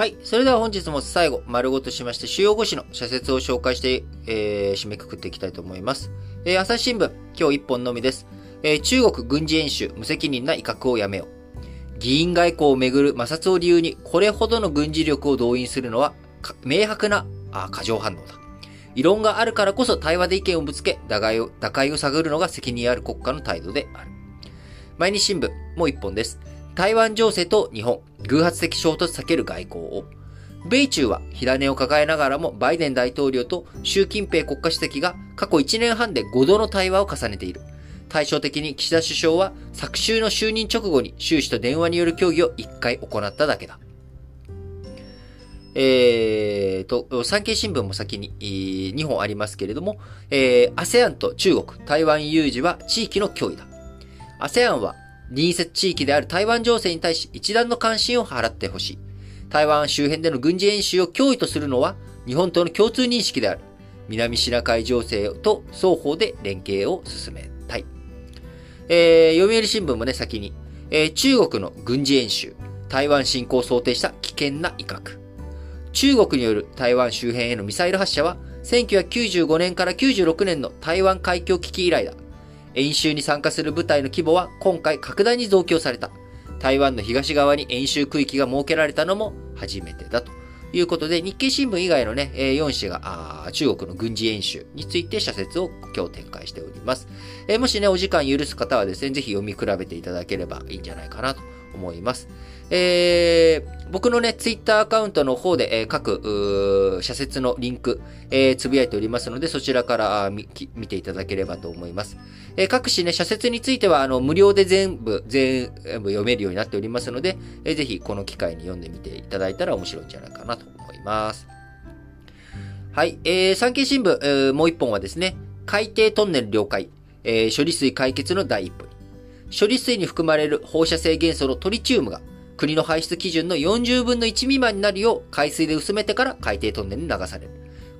はい。それでは本日も最後、丸ごとしまして主要5紙の社説を紹介して、えー、締めくくっていきたいと思います。えー、朝日新聞、今日1本のみです。えー、中国軍事演習、無責任な威嚇をやめよう。議員外交をめぐる摩擦を理由に、これほどの軍事力を動員するのは、明白なあ過剰反応だ。異論があるからこそ対話で意見をぶつけ、打開を、打開を探るのが責任ある国家の態度である。毎日新聞、もう1本です。台湾情勢と日本、偶発的衝突避ける外交を。米中は火種を抱えながらもバイデン大統領と習近平国家主席が過去1年半で5度の対話を重ねている。対照的に岸田首相は昨週の就任直後に習氏と電話による協議を1回行っただけだ。えーと、産経新聞も先に、2本ありますけれども、えー、ASEAN と中国、台湾有事は地域の脅威だ。ASEAN は隣接地域である台湾情勢に対し一段の関心を払ってほしい。台湾周辺での軍事演習を脅威とするのは日本との共通認識である。南シナ海情勢と双方で連携を進めたい。えー、読売新聞もね、先に、えー、中国の軍事演習、台湾侵攻を想定した危険な威嚇。中国による台湾周辺へのミサイル発射は、1995年から96年の台湾海峡危機以来だ。演習に参加する部隊の規模は今回拡大に増強された。台湾の東側に演習区域が設けられたのも初めてだということで、日経新聞以外のね、4紙が中国の軍事演習について社説を今日展開しております。もしね、お時間許す方はですね、ぜひ読み比べていただければいいんじゃないかなと思います。えー、僕のね、ツイッターアカウントの方で、えー、各、社説のリンク、えー、つぶやいておりますので、そちらから見ていただければと思います。えー、各種ね、社説については、あの、無料で全部、全部読めるようになっておりますので、えー、ぜひこの機会に読んでみていただいたら面白いんじゃないかなと思います。はい、えー、産経新聞、えー、もう一本はですね、海底トンネル了解、えー、処理水解決の第一歩。処理水に含まれる放射性元素のトリチウムが国の排出基準の40分の1未満になるよう海水で薄めてから海底トンネルに流される。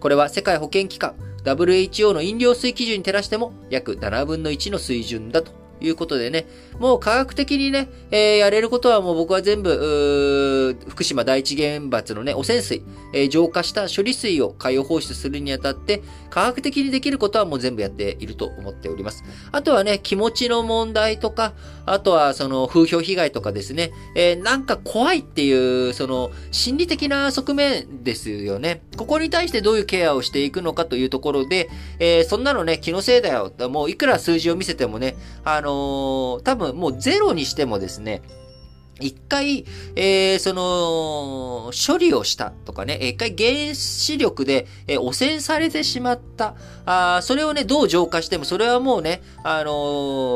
これは世界保健機関 WHO の飲料水基準に照らしても約7分の1の水準だということでね、もう科学的にね、えー、やれることはもう僕は全部、福島第一原発のね、汚染水、えー、浄化した処理水を海洋放出するにあたって、科学的にできることはもう全部やっていると思っております。あとはね、気持ちの問題とか、あとはその風評被害とかですね、えー、なんか怖いっていう、その心理的な側面ですよね。ここに対してどういうケアをしていくのかというところで、えー、そんなのね、気のせいだよ。もういくら数字を見せてもね、あのの多分もうゼロにしてもですね、一回、えー、その、処理をしたとかね、一回原子力で、えー、汚染されてしまった。あそれをね、どう浄化しても、それはもうね、あの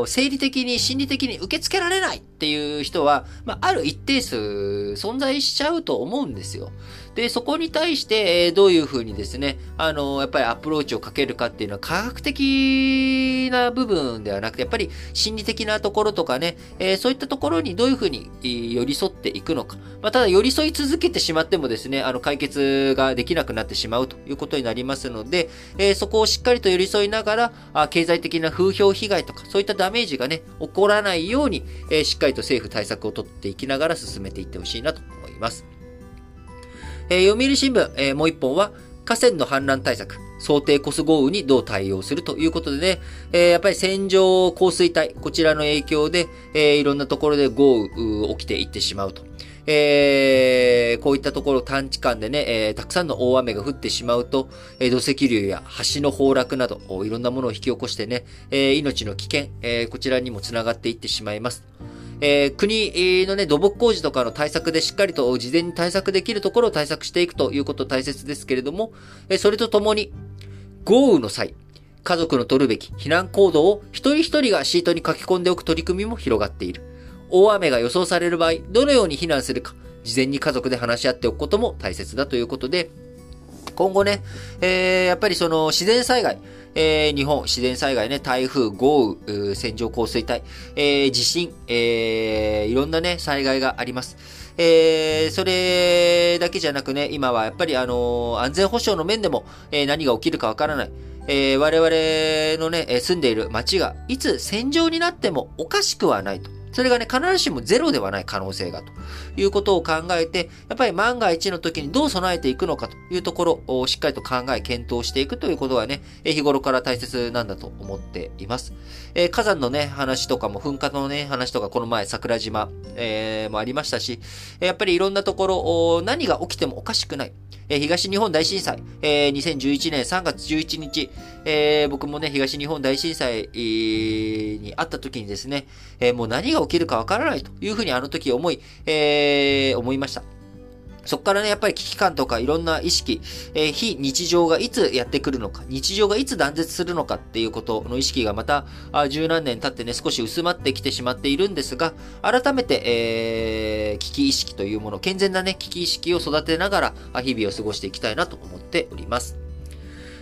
ー、生理的に、心理的に受け付けられないっていう人は、まあ、ある一定数存在しちゃうと思うんですよ。で、そこに対して、えどういうふうにですね、あの、やっぱりアプローチをかけるかっていうのは科学的な部分ではなくて、やっぱり心理的なところとかね、えそういったところにどういうふうに寄り添っていくのか。まあ、ただ寄り添い続けてしまってもですね、あの、解決ができなくなってしまうということになりますので、えそこをしっかりと寄り添いながら、あ経済的な風評被害とか、そういったダメージがね、起こらないように、えしっかりと政府対策を取っていきながら進めていってほしいなと思います。えー、読売新聞、えー、もう一本は、河川の氾濫対策、想定コス豪雨にどう対応するということでね、えー、やっぱり線状降水帯、こちらの影響で、えー、いろんなところで豪雨起きていってしまうと。えー、こういったところ短期間でね、えー、たくさんの大雨が降ってしまうと、えー、土石流や橋の崩落など、いろんなものを引き起こしてね、えー、命の危険、えー、こちらにもつながっていってしまいます。えー、国のね、土木工事とかの対策でしっかりと事前に対策できるところを対策していくということ大切ですけれども、え、それとともに、豪雨の際、家族の取るべき避難行動を一人一人がシートに書き込んでおく取り組みも広がっている。大雨が予想される場合、どのように避難するか、事前に家族で話し合っておくことも大切だということで、今後ね、えー、やっぱりその自然災害、えー、日本自然災害ね、台風、豪雨、線状降水帯、えー、地震、えー、いろんなね、災害があります。えー、それだけじゃなくね、今はやっぱりあのー、安全保障の面でも、えー、何が起きるかわからない。えー、我々のね、住んでいる街がいつ戦場になってもおかしくはないと。それがね、必ずしもゼロではない可能性がということを考えて、やっぱり万が一の時にどう備えていくのかというところをしっかりと考え、検討していくということはね、日頃から大切なんだと思っています。えー、火山のね、話とかも、噴火のね、話とか、この前、桜島、えー、もありましたし、やっぱりいろんなところ、何が起きてもおかしくない。東日本大震災、えー、2011年3月11日、えー、僕もね、東日本大震災、にあった時にですね、えー、もう何が起きるかわからないというふうにあの時思い、えー、思いました。そこからね、やっぱり危機感とかいろんな意識、えー、非日常がいつやってくるのか、日常がいつ断絶するのかっていうことの意識がまた、あ十何年経ってね、少し薄まってきてしまっているんですが、改めて、えー、危機意識というもの、健全なね、危機意識を育てながら、日々を過ごしていきたいなと思っております。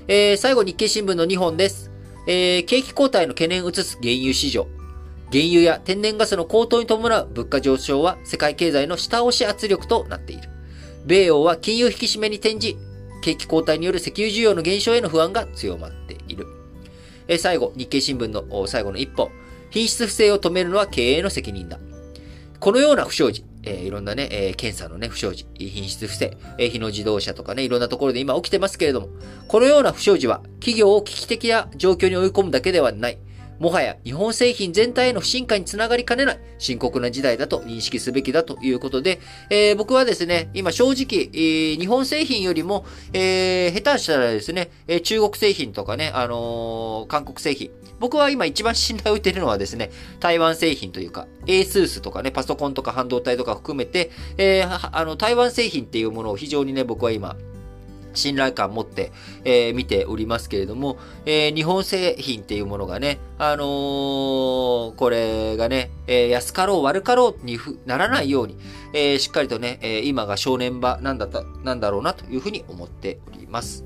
えー、最後、日経新聞の2本です。えー、景気後退の懸念を移す原油市場。原油や天然ガスの高騰に伴う物価上昇は世界経済の下押し圧力となっている。米欧は金融引き締めに転じ、景気後退による石油需要の減少への不安が強まっている。え最後、日経新聞の最後の一本。品質不正を止めるのは経営の責任だ。このような不祥事、えー、いろんなね、えー、検査のね、不祥事、品質不正、えー、日野自動車とかね、いろんなところで今起きてますけれども、このような不祥事は、企業を危機的な状況に追い込むだけではない。もはや日本製品全体への不信感につながりかねない深刻な時代だと認識すべきだということで、えー、僕はですね、今正直、えー、日本製品よりも、えー、下手したらですね、中国製品とかね、あの韓国製品、僕は今一番信頼を置いてるのはですね、台湾製品というか、ASUS とかね、パソコンとか半導体とか含めて、えー、あの、台湾製品っていうものを非常にね、僕は今、信頼感を持って、えー、見ておりますけれども、えー、日本製品っていうものがね、あのー、これがね、え、安かろう悪かろうにならないように、え、しっかりとね、え、今が正念場なんだった、なんだろうなというふうに思っております。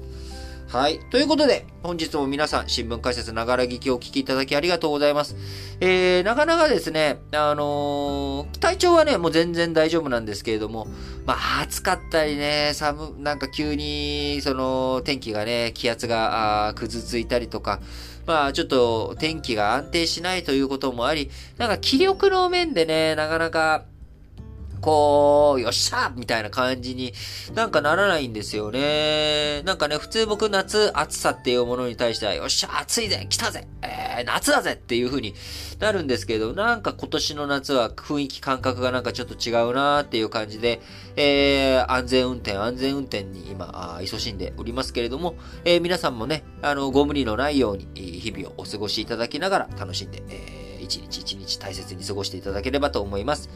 はい。ということで、本日も皆さん、新聞解説ながら聞きをお聞きいただきありがとうございます。えー、なかなかですね、あのー、体調はね、もう全然大丈夫なんですけれども、まあ、暑かったりね、寒、なんか急に、その、天気がね、気圧が、あくずついたりとか、まあ、ちょっと、天気が安定しないということもあり、なんか気力の面でね、なかなか、こう、よっしゃみたいな感じになんかならないんですよね。なんかね、普通僕夏暑さっていうものに対しては、よっしゃ暑いぜ来たぜえー、夏だぜっていう風になるんですけど、なんか今年の夏は雰囲気感覚がなんかちょっと違うなーっていう感じで、えー、安全運転、安全運転に今、勤しんでおりますけれども、えー、皆さんもね、あの、ご無理のないように、日々をお過ごしいただきながら楽しんで、えー、一日一日大切に過ごしていただければと思います。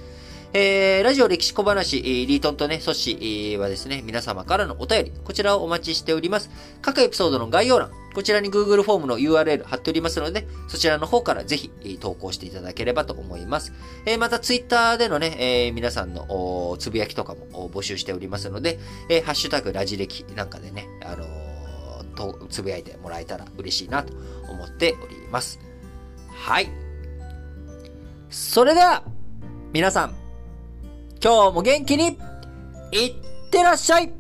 えー、ラジオ歴史小話、リートンとね、ソシはですね、皆様からのお便り、こちらをお待ちしております。各エピソードの概要欄、こちらに Google フォームの URL 貼っておりますので、そちらの方からぜひ投稿していただければと思います。えー、また Twitter でのね、えー、皆さんのつぶやきとかも募集しておりますので、えー、ハッシュタグラジ歴なんかでね、あのー、とつぶやいてもらえたら嬉しいなと思っております。はい。それでは、皆さん、今日も元気に、いってらっしゃい。